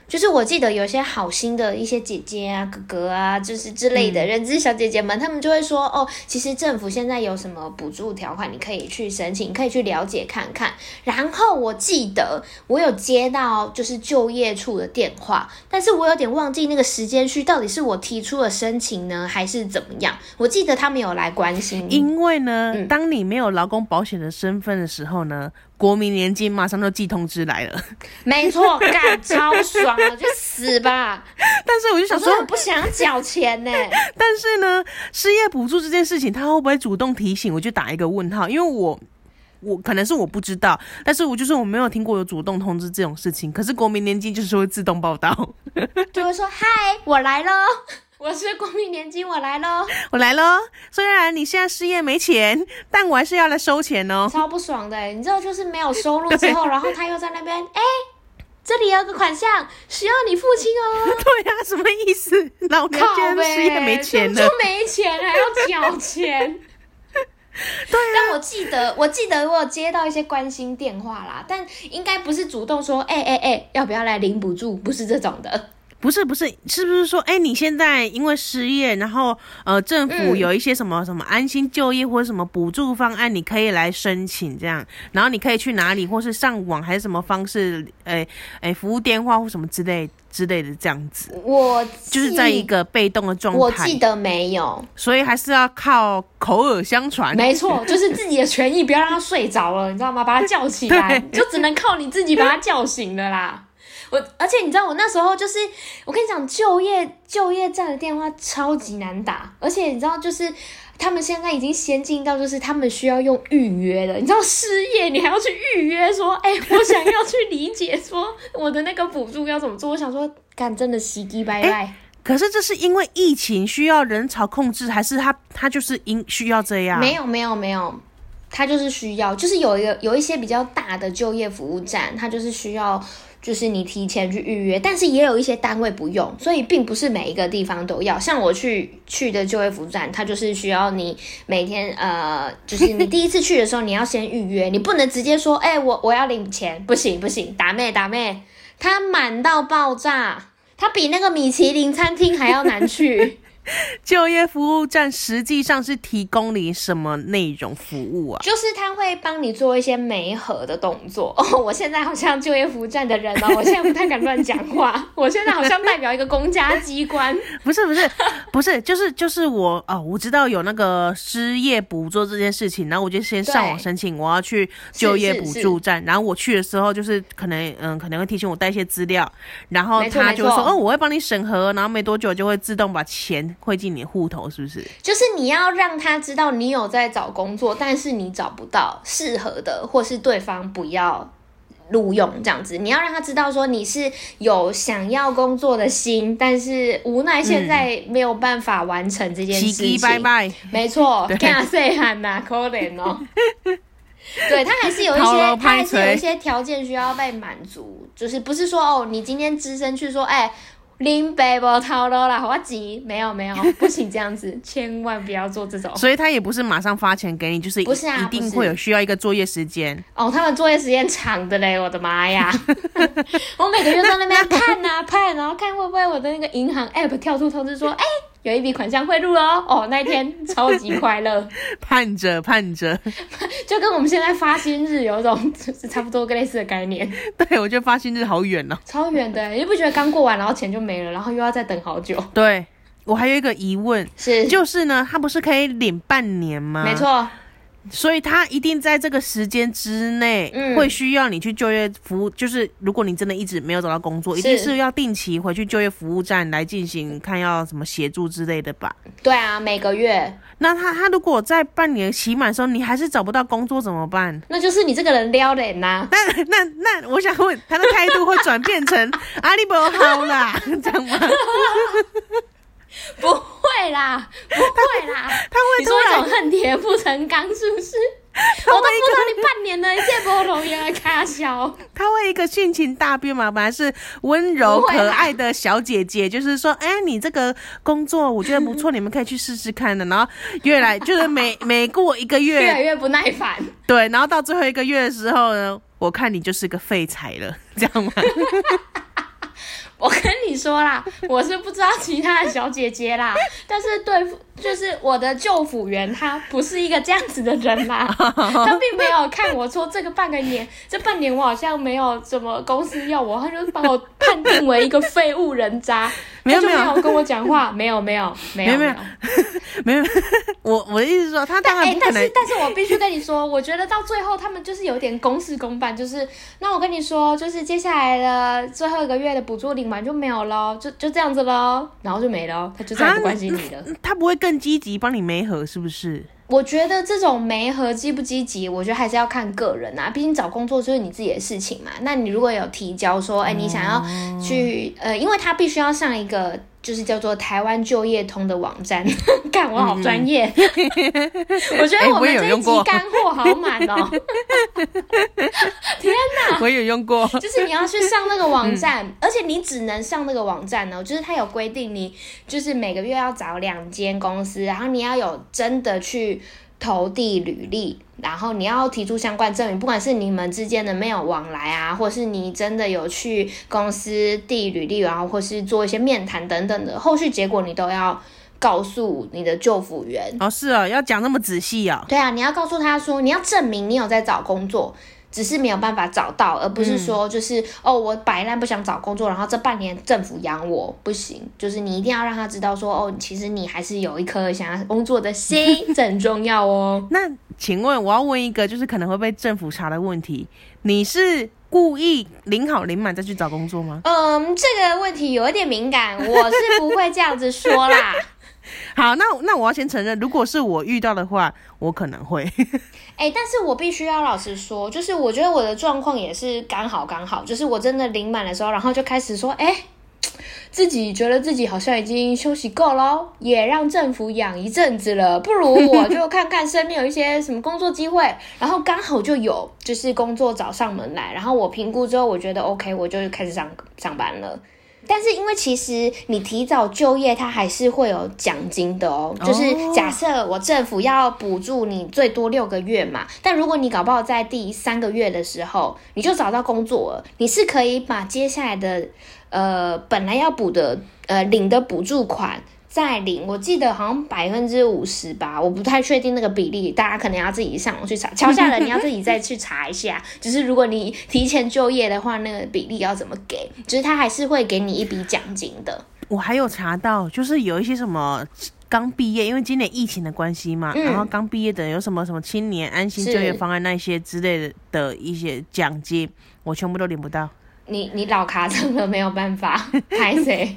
就是我记得有些好心的一些姐姐啊、哥哥啊，就是之类的人资小姐姐们，他们就会说哦，其实政府现在有什么补助条款，你可以去申请，可以去了解看看。然后我记得我有接到就是就业处的电话，但是我有点忘记那个时间序到底是我提出了申请呢，还是怎么样？我记得他们有来关心，因为呢，嗯、当你没有劳工保险的身份的时候呢。国民年金马上就寄通知来了，没错，干超爽了，就死吧！但是我就想说，我不想缴钱呢。但是呢，失业补助这件事情，他会不会主动提醒？我就打一个问号，因为我我可能是我不知道，但是我就是我没有听过有主动通知这种事情。可是国民年金就是会自动报到，就会说：“嗨，我来了。”我是国民年金，我来喽！我来喽！虽然你现在失业没钱，但我还是要来收钱哦。超不爽的，你知道，就是没有收入之后，然后他又在那边，哎、欸，这里有个款项需要你付清哦。对呀、啊，什么意思？老娘现在失业没钱了，就没钱还要缴钱。对、啊，但我记得，我记得我有接到一些关心电话啦，但应该不是主动说，哎哎哎，要不要来领补助？不是这种的。不是不是，是不是说，哎、欸，你现在因为失业，然后呃，政府有一些什么什么安心就业或者什么补助方案，你可以来申请这样，然后你可以去哪里，或是上网还是什么方式，哎、欸、哎、欸，服务电话或什么之类之类的这样子。我就是在一个被动的状态，我记得没有，所以还是要靠口耳相传。没错，就是自己的权益，不要让他睡着了，你知道吗？把他叫起来，就只能靠你自己把他叫醒了啦。我而且你知道我那时候就是，我跟你讲，就业就业站的电话超级难打，而且你知道就是他们现在已经先进到就是他们需要用预约的，你知道失业你还要去预约说，哎、欸，我想要去理解说我的那个补助要怎么做，我想说干真的洗机拜拜、欸。可是这是因为疫情需要人潮控制，还是他他就是因需要这样？没有没有没有，他就是需要，就是有一个有一些比较大的就业服务站，他就是需要。就是你提前去预约，但是也有一些单位不用，所以并不是每一个地方都要。像我去去的就业服务站，它就是需要你每天呃，就是你第一次去的时候，你要先预约，你不能直接说，哎、我我要领钱，不行不行，打妹打妹，它满到爆炸，它比那个米其林餐厅还要难去。就业服务站实际上是提供你什么内容服务啊？就是他会帮你做一些媒合的动作。哦，我现在好像就业服务站的人哦，我现在不太敢乱讲话。我现在好像代表一个公家机关。不是不是不是，就是就是我哦，我知道有那个失业补助这件事情，然后我就先上网申请，我要去就业补助站。然后我去的时候，就是可能嗯可能会提醒我带一些资料，然后他就说哦，我会帮你审核，然后没多久就会自动把钱。汇进你户头是不是？就是你要让他知道你有在找工作，但是你找不到适合的，或是对方不要录用这样子。你要让他知道说你是有想要工作的心，但是无奈现在没有办法完成这件事情。拜拜。没错，看谁喊呐，可怜哦。对，他还是有一些，他还是有一些条件需要被满足，就是不是说哦，你今天只身去说，哎。林北波套路啦，我急，没有没有，不行这样子，千万不要做这种。所以他也不是马上发钱给你，就是不是啊，一定会有需要一个作业时间。哦，他们作业时间长的嘞，我的妈呀！我每个月在那边看啊 看，然后看会不会我的那个银行 app 跳出通知说，哎、欸。有一笔款项汇入哦，哦，那一天 超级快乐，盼着盼着，就跟我们现在发薪日有一种是 差不多类似的概念。对，我觉得发薪日好远哦，超远的，你不觉得刚过完，然后钱就没了，然后又要再等好久？对，我还有一个疑问是，就是呢，他不是可以领半年吗？没错。所以他一定在这个时间之内，会需要你去就业服务。就是如果你真的一直没有找到工作，一定是要定期回去就业服务站来进行看要什么协助之类的吧？对啊，每个月。那他他如果在半年期满的时候，你还是找不到工作怎么办？那就是你这个人撩人呐。那那那，我想问他的态度会转变成阿里伯好啦，这样吗？不会啦，不会啦，他会说一种恨铁不成钢，是不是？我都不知道你半年了，一切不同样的开销。他会一个性情大变嘛？本来是温柔可爱的小姐姐，就是说，哎、欸，你这个工作我觉得不错，你们可以去试试看的。然后越来就是每每过一个月，越来越不耐烦。对，然后到最后一个月的时候呢，我看你就是个废材了，这样吗？我跟你说啦，我是不知道其他的小姐姐啦，但是对付就是我的就服员，他不是一个这样子的人啦，他并没有看我说这个半个年，这半年我好像没有什么公司要我，他就把我判定为一个废物人渣，没有没有跟我讲话，没有没有没有没有没有，我我的意思是说他当然不可能，但是但是我必须跟你说，我觉得到最后他们就是有点公事公办，就是那我跟你说，就是接下来的最后一个月的补助领。完就没有了，就就这样子喽，然后就没了，他就再也不关心你了。他不会更积极帮你媒合，是不是？我觉得这种媒合积不积极，我觉得还是要看个人啊。毕竟找工作就是你自己的事情嘛。那你如果有提交说，哎、你想要去，呃，因为他必须要上一个。就是叫做台湾就业通的网站，看我好专业，嗯、我觉得我们这一集干货好满哦、喔，天哪，我有用过，就是你要去上那个网站，嗯、而且你只能上那个网站哦、喔，就是它有规定，你就是每个月要找两间公司，然后你要有真的去。投递履历，然后你要提出相关证明，不管是你们之间的没有往来啊，或是你真的有去公司递履历，然后或是做一些面谈等等的，后续结果你都要告诉你的救辅员。哦，是啊，要讲那么仔细啊？对啊，你要告诉他说，你要证明你有在找工作。只是没有办法找到，而不是说就是、嗯、哦，我摆烂不想找工作，然后这半年政府养我不行。就是你一定要让他知道说哦，其实你还是有一颗想要工作的心，这很重要哦。那请问我要问一个就是可能会被政府查的问题，你是故意领好领满再去找工作吗？嗯，这个问题有一点敏感，我是不会这样子说啦。好，那那我要先承认，如果是我遇到的话，我可能会。哎、但是我必须要老实说，就是我觉得我的状况也是刚好刚好，就是我真的领满的时候，然后就开始说，哎、自己觉得自己好像已经休息够了，也让政府养一阵子了，不如我就看看身边有一些什么工作机会，然后刚好就有，就是工作找上门来，然后我评估之后，我觉得 OK，我就开始上上班了。但是因为其实你提早就业，它还是会有奖金的哦。就是假设我政府要补助你最多六个月嘛，但如果你搞不好在第三个月的时候你就找到工作了，你是可以把接下来的呃本来要补的呃领的补助款。再领，我记得好像百分之五十吧，我不太确定那个比例，大家可能要自己上网去查。桥下人你要自己再去查一下，就是如果你提前就业的话，那个比例要怎么给？就是他还是会给你一笔奖金的。我还有查到，就是有一些什么刚毕业，因为今年疫情的关系嘛，嗯、然后刚毕业的有什么什么青年安心就业方案那些之类的的一些奖金，我全部都领不到。你你老卡真的没有办法 拍谁？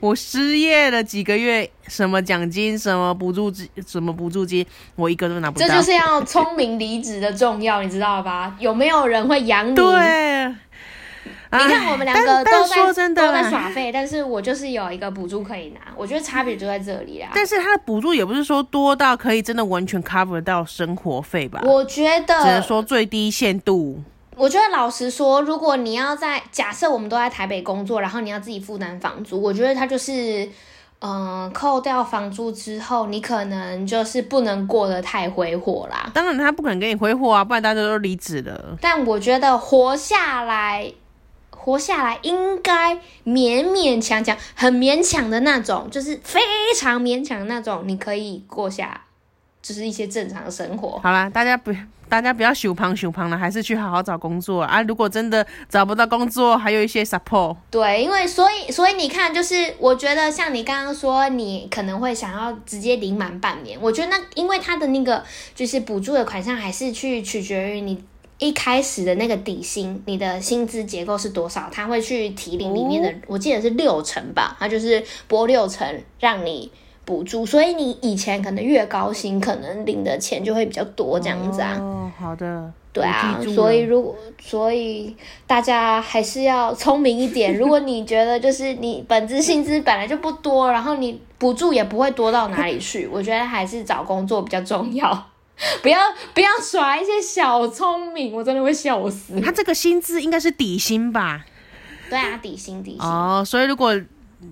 我失业了几个月，什么奖金、什么补助金、什么补助金，我一个都拿不到。这就是要聪明离职的重要，你知道吧？有没有人会养你？对。你看我们两个都在都在耍废，但是我就是有一个补助可以拿，我觉得差别就在这里啦。但是他的补助也不是说多到可以真的完全 cover 到生活费吧？我觉得只能说最低限度。我觉得老实说，如果你要在假设我们都在台北工作，然后你要自己负担房租，我觉得他就是嗯，扣掉房租之后，你可能就是不能过得太挥霍啦。当然他不可能给你挥霍啊，不然大家都离职了。但我觉得活下来。活下来应该勉勉强强，很勉强的那种，就是非常勉强的那种，你可以过下，就是一些正常的生活。好啦，大家不，大家不要羞胖羞胖了，还是去好好找工作啊！如果真的找不到工作，还有一些 support。对，因为所以所以你看，就是我觉得像你刚刚说，你可能会想要直接领满半年，我觉得那因为他的那个就是补助的款项，还是去取决于你。一开始的那个底薪，你的薪资结构是多少？他会去提领里面的，哦、我记得是六成吧，他就是拨六成让你补助，所以你以前可能越高薪，可能领的钱就会比较多这样子啊。哦，好的。对啊，所以如果所以大家还是要聪明一点。如果你觉得就是你本职薪资本来就不多，然后你补助也不会多到哪里去，我觉得还是找工作比较重要。不要不要耍一些小聪明，我真的会笑死。他这个薪资应该是底薪吧？对啊，底薪底薪。哦，所以如果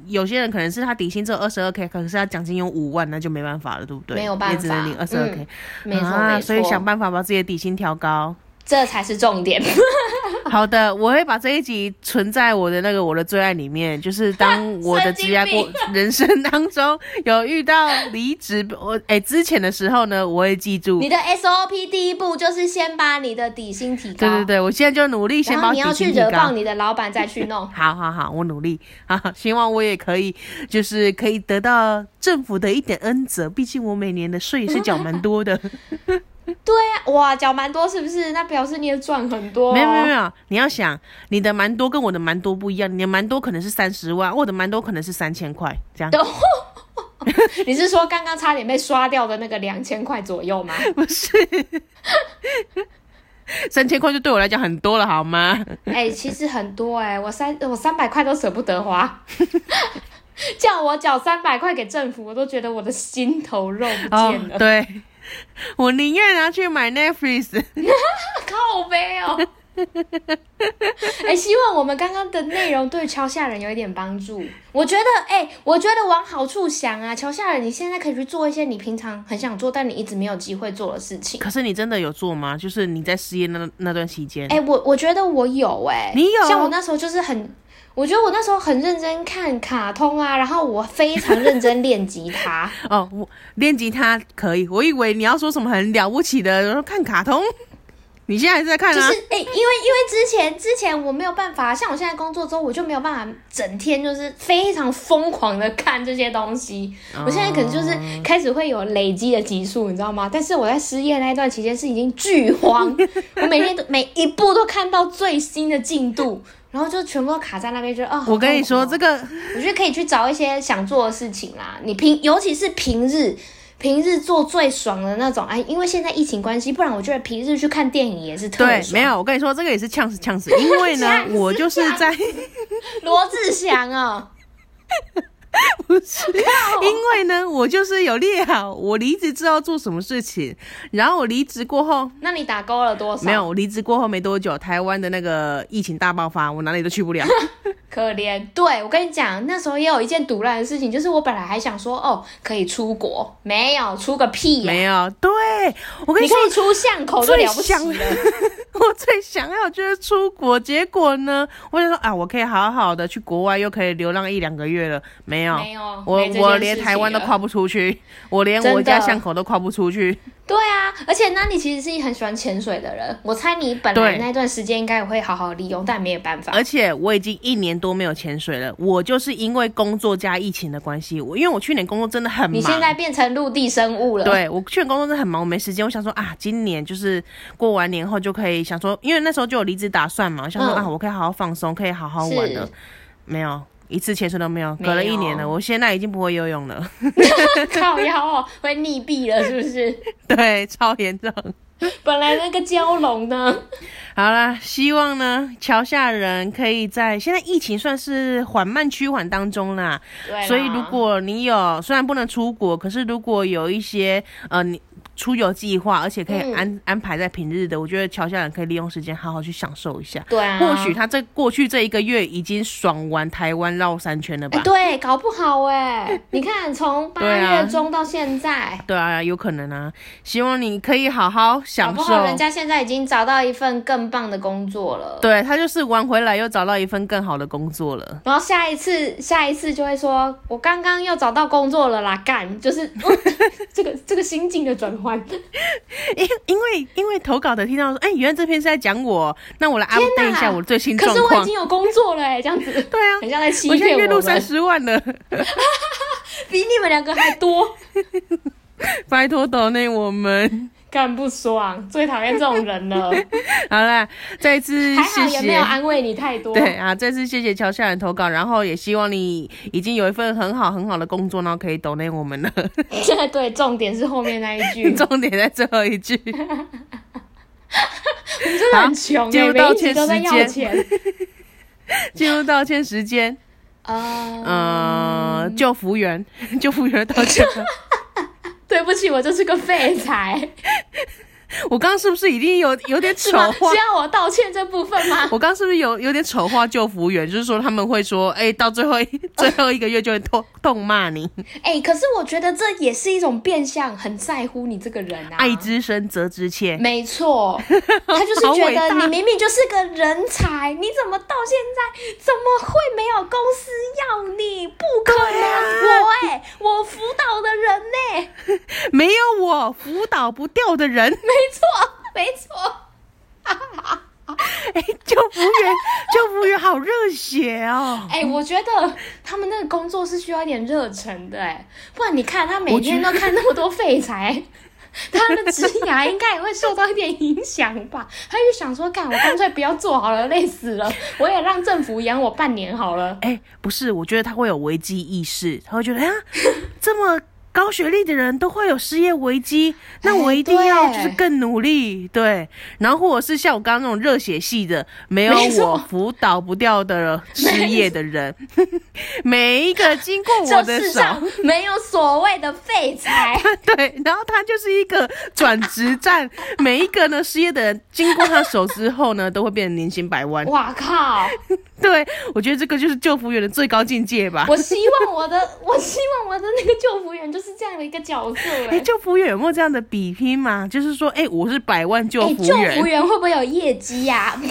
有些人可能是他底薪只有二十二 k，可是他奖金有五万，那就没办法了，对不对？没有办法，也只能领二十二 k。没错，啊，没错。所以想办法把自己的底薪调高。这才是重点。好的，我会把这一集存在我的那个我的最爱里面，就是当我的职业过 人生当中有遇到离职我哎之前的时候呢，我会记住。你的 SOP 第一步就是先把你的底薪提高。对对对，我现在就努力先把底薪提高。然后你要去惹爆你的老板再去弄。好好好，我努力。啊，希望我也可以，就是可以得到政府的一点恩泽，毕竟我每年的税是缴蛮多的。对呀、啊，哇，缴蛮多是不是？那表示你也赚很多、哦。没有没有没有，你要想你的蛮多跟我的蛮多不一样，你的蛮多可能是三十万，我的蛮多可能是三千块，这样。你是说刚刚差点被刷掉的那个两千块左右吗？不是，三千块就对我来讲很多了，好吗？哎、欸，其实很多哎、欸，我三我三百块都舍不得花，叫我缴三百块给政府，我都觉得我的心头肉不见了。哦、对。我宁愿拿去买 Netflix，靠北哦。哎、欸，希望我们刚刚的内容对桥下人有一点帮助。我觉得，哎、欸，我觉得往好处想啊，桥下人，你现在可以去做一些你平常很想做，但你一直没有机会做的事情。可是你真的有做吗？就是你在失业那那段期间？哎、欸，我我觉得我有、欸，哎，你有？像我那时候就是很。我觉得我那时候很认真看卡通啊，然后我非常认真练吉他。哦，我练吉他可以，我以为你要说什么很了不起的，然后看卡通。你现在还是在看啊？就是哎、欸，因为因为之前之前我没有办法，像我现在工作之后，我就没有办法整天就是非常疯狂的看这些东西。哦、我现在可能就是开始会有累积的集数，你知道吗？但是我在失业那一段期间是已经剧荒，我每天都每一部都看到最新的进度。然后就全部都卡在那边，就啊！哦、我跟你说，这个我觉得可以去找一些想做的事情啦。你平，尤其是平日，平日做最爽的那种。哎，因为现在疫情关系，不然我觉得平日去看电影也是特爽。对，没有，我跟你说，这个也是呛死呛死。因为呢，我就是在罗志祥啊。不是，因为呢，我就是有列好，我离职之后做什么事情，然后我离职过后，那你打勾了多少？没有，我离职过后没多久，台湾的那个疫情大爆发，我哪里都去不了。可怜。对，我跟你讲，那时候也有一件赌烂的事情，就是我本来还想说，哦，可以出国，没有出个屁没有。对，我跟你说，你可以出巷口就了不起了。我最想要就是出国，结果呢，我就说啊，我可以好好的去国外，又可以流浪一两个月了。没有，没有，我我连台湾都跨不出去，我连我家巷口都跨不出去。对啊，而且那你其实是一很喜欢潜水的人，我猜你本来那段时间应该也会好好利用，但没有办法。而且我已经一年多没有潜水了，我就是因为工作加疫情的关系，我因为我去年工作真的很忙，你现在变成陆地生物了。对，我去年工作真的很忙，我没时间。我想说啊，今年就是过完年后就可以想说，因为那时候就有离职打算嘛，我想说、嗯、啊，我可以好好放松，可以好好玩了。没有。一次潜水都没有，隔了一年了，我现在已经不会游泳了。靠腰哦，会溺毙了是不是？对，超严重。本来那个蛟龙呢？好啦，希望呢，桥下人可以在现在疫情算是缓慢趋缓当中啦。对。所以如果你有，虽然不能出国，可是如果有一些呃你。出游计划，而且可以安、嗯、安排在平日的，我觉得桥下人可以利用时间好好去享受一下。对啊，或许他这过去这一个月已经爽完台湾绕三圈了吧？欸、对，搞不好哎、欸，你看从八月中到现在对、啊。对啊，有可能啊。希望你可以好好享受。搞不好人家现在已经找到一份更棒的工作了。对，他就是玩回来又找到一份更好的工作了。然后下一次，下一次就会说：“我刚刚又找到工作了啦，干！”就是 这个这个心境的转换。因因为因为投稿的听到说，哎、欸，原来这篇是在讲我，那我来 update 一下我最新状况。可是我已经有工作了哎，这样子。对啊，很像在欺骗我。我现在月入三十万了，比你们两个还多。拜托抖内我们。干不爽，最讨厌这种人了。好啦，再次谢谢，还好也没有安慰你太多。对啊，再次谢谢乔夏人投稿，然后也希望你已经有一份很好很好的工作，然后可以抖内我们了。对，重点是后面那一句，重点在最后一句。我们真的很穷，进入道歉时间。进入道歉时间。嗯，呃，救服务员，救服务员道歉。对不起，我就是个废材。我刚刚是不是已经有有点丑化？需要我道歉这部分吗？我刚刚是不是有有点丑化救服务员？就是说他们会说，哎、欸，到最后 最后一个月就会痛痛骂你。哎、欸，可是我觉得这也是一种变相，很在乎你这个人啊。爱之深责之切。没错，他就是觉得你明明就是个人才，你怎么到现在怎么会没有公司要你？不可能，啊、我哎、欸，我辅导的人呢、欸？没有我辅导不掉的人。没错，没错。哎、欸，救服务员，救服务员好热血哦！哎、欸，我觉得他们那个工作是需要一点热忱的，哎，不然你看他每天都看那么多废材，他的职涯应该也会受到一点影响吧？他就想说，干，我干脆不要做好了，累死了，我也让政府养我半年好了。哎、欸，不是，我觉得他会有危机意识，他会觉得，哎呀，这么。高学历的人都会有失业危机，那我一定要就是更努力，欸、对，对。然后或者是像我刚刚那种热血系的，没有我辅导不掉的失业的人，每一个经过我的手，没有所谓的废材，对。然后他就是一个转职站，每一个呢失业的人经过他手之后呢，都会变成年薪百万。哇靠！对，我觉得这个就是救服员的最高境界吧。我希望我的，我希望我的那个救服员就是这样的一个角色。哎，救服员有没有这样的比拼吗？就是说，哎，我是百万救服员，救服员会不会有业绩呀、啊？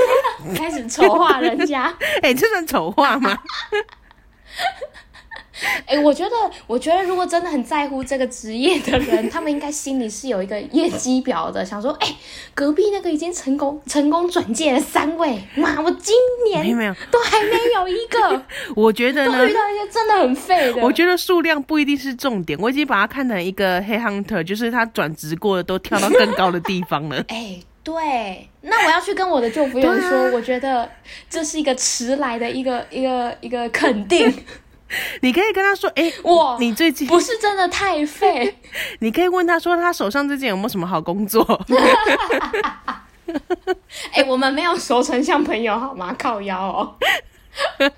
开始丑化人家，哎，这算丑化吗？哎、欸，我觉得，我觉得，如果真的很在乎这个职业的人，他们应该心里是有一个业绩表的，想说，哎、欸，隔壁那个已经成功成功转介了三位，妈，我今年没有，都还没有一个。我觉得呢，都遇到一些真的很废的。我觉得数量不一定是重点，我已经把它看成一个黑 hunter，就是他转职过的都跳到更高的地方了。哎、欸，对，那我要去跟我的救服员说，啊、我觉得这是一个迟来的一个一个一个肯定。你可以跟他说：“哎、欸，我你最近不是真的太废。”你可以问他说：“他手上最近有没有什么好工作？”哎、欸，我们没有熟成像朋友好吗？靠腰哦。哇，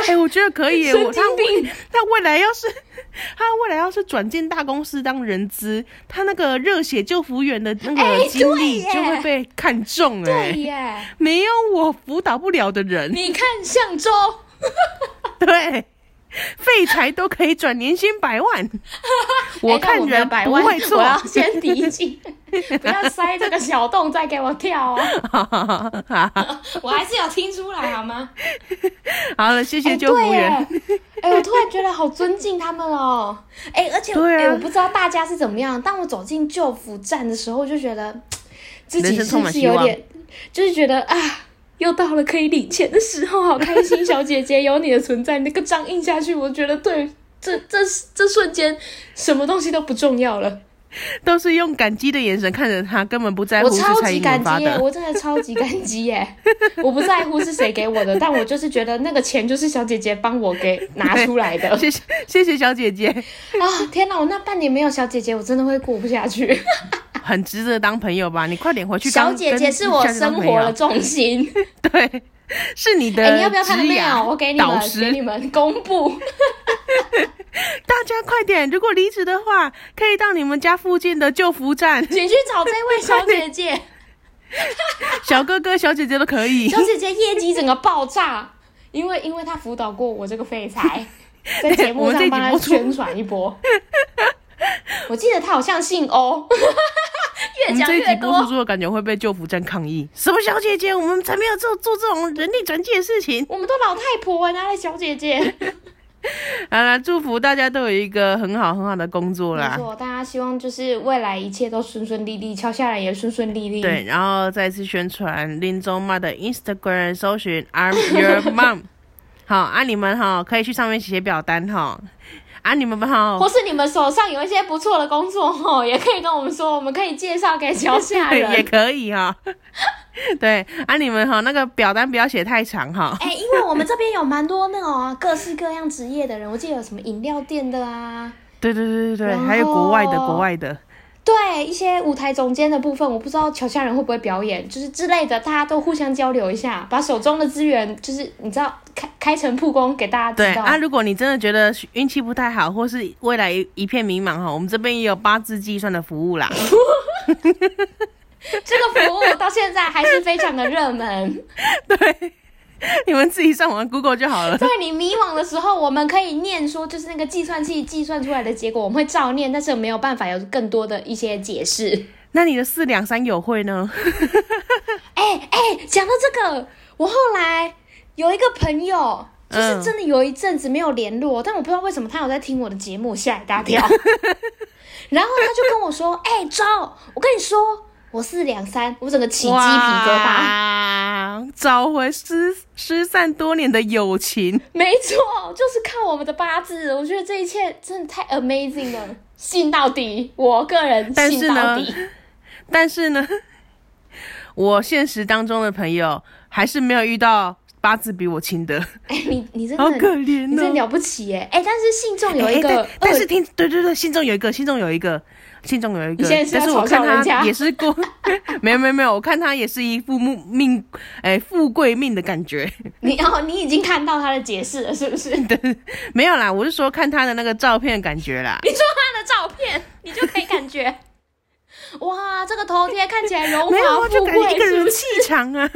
哎、欸，我觉得可以耶。我他他未来要是 他未来要是转进大公司当人资，他那个热血救服员的那个经历就会被看中哎、欸。对耶，没有我辅导不了的人。你看向周，对。废柴都可以转年薪百万，我看人不会错。我要先提醒，不要塞这个小洞再给我跳哦。我还是有听出来好吗？好了，谢谢救护员。哎、欸，我突然觉得好尊敬他们哦。哎、欸，而且哎、啊欸，我不知道大家是怎么样。当我走进救服站的时候，我就觉得自己是不是有点，就是觉得啊。又到了可以领钱的时候，好开心！小姐姐有你的存在，那个章印下去，我觉得对，这这这瞬间，什么东西都不重要了，都是用感激的眼神看着他，根本不在乎。我超级感激耶，我真的超级感激耶！我不在乎是谁给我的，但我就是觉得那个钱就是小姐姐帮我给拿出来的。谢谢谢谢小姐姐啊！天哪，我那半年没有小姐姐，我真的会过不下去。很值得当朋友吧？你快点回去。小姐姐是我生活的重心。对，是你的。你要不要看 mail？我给你们，给你们公布。大家快点！如果离职的话，可以到你们家附近的救服站，请去找这位小姐姐。小哥哥、小姐姐都可以。小姐姐业绩整个爆炸，因为因为她辅导过我这个废材，在节目上帮她宣传一波。我记得他好像姓欧，越讲越多。我们这一集播出之后，感觉会被救扶站抗议。什么小姐姐？我们才没有做做这种人力转介的事情。我们都老太婆啊，哪来小姐姐？好啦，祝福大家都有一个很好很好的工作啦。没错，大家希望就是未来一切都顺顺利利，敲下来也顺顺利利。对，然后再次宣传林中妈的 Instagram，搜寻 I'm Your Mom。好啊，你们哈可以去上面写表单哈。啊，你们好，或是你们手上有一些不错的工作哦，也可以跟我们说，我们可以介绍给桥下人，也可以哈。对，啊，你们哈那个表单不要写太长哈。哎、欸，因为我们这边有蛮多那种各式各样职业的人，我记得有什么饮料店的啊，对对对对对，还有国外的国外的。对一些舞台总监的部分，我不知道乔下人会不会表演，就是之类的，大家都互相交流一下，把手中的资源，就是你知道开开诚曝光给大家知道。对啊，如果你真的觉得运气不太好，或是未来一片迷茫哈，我们这边也有八字计算的服务啦。这个服务到现在还是非常的热门。对。你们自己上网 Google 就好了。在你迷惘的时候，我们可以念说，就是那个计算器计算出来的结果，我们会照念，但是没有办法有更多的一些解释。那你的四两三友会呢？哎 哎、欸，讲、欸、到这个，我后来有一个朋友，就是真的有一阵子没有联络，嗯、但我不知道为什么他有在听我的节目，吓一大跳。然后他就跟我说：“哎、欸，周，我跟你说。”我是两三，我整个起鸡皮疙瘩，找回失失散多年的友情。没错，就是靠我们的八字。我觉得这一切真的太 amazing 了，信到底。我个人信到底。但是呢，我现实当中的朋友还是没有遇到八字比我轻的。哎、欸，你你真的好可怜、哦，你真了不起耶！哎、欸，但是信众有一个，但是听对对对，信众有一个，信众有一个。心中有一个，是但是我看他也是过，没有没有没有，我看他也是一副命命，哎，富贵命的感觉。你哦，你已经看到他的解释了，是不是？对，没有啦，我是说看他的那个照片感觉啦。你说他的照片，你就可以感觉，哇，这个头贴看起来荣华富贵，没有，就感觉一个人气场啊。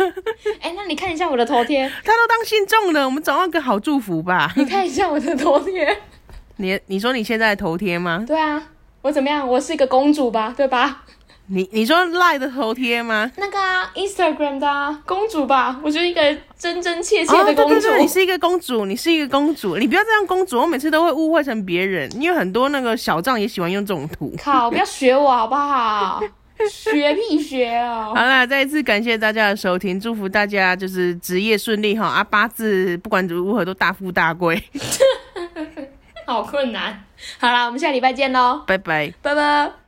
哎、欸，那你看一下我的头贴，他都当信众了，我们找一个好祝福吧。你看一下我的头贴，你你说你现在的头贴吗？对啊。我怎么样？我是一个公主吧，对吧？你你说赖的头贴吗？那个啊，Instagram 的啊，公主吧。我就是一个真真切切的公主。哦，对对对，你是一个公主，你是一个公主，你不要这样公主。我每次都会误会成别人，因为很多那个小账也喜欢用这种图。靠，不要学我好不好？学屁学哦！好啦，再一次感谢大家的收听，祝福大家就是职业顺利哈啊，八字不管如何都大富大贵。好困难。好啦，我们下礼拜见喽！拜拜，拜拜。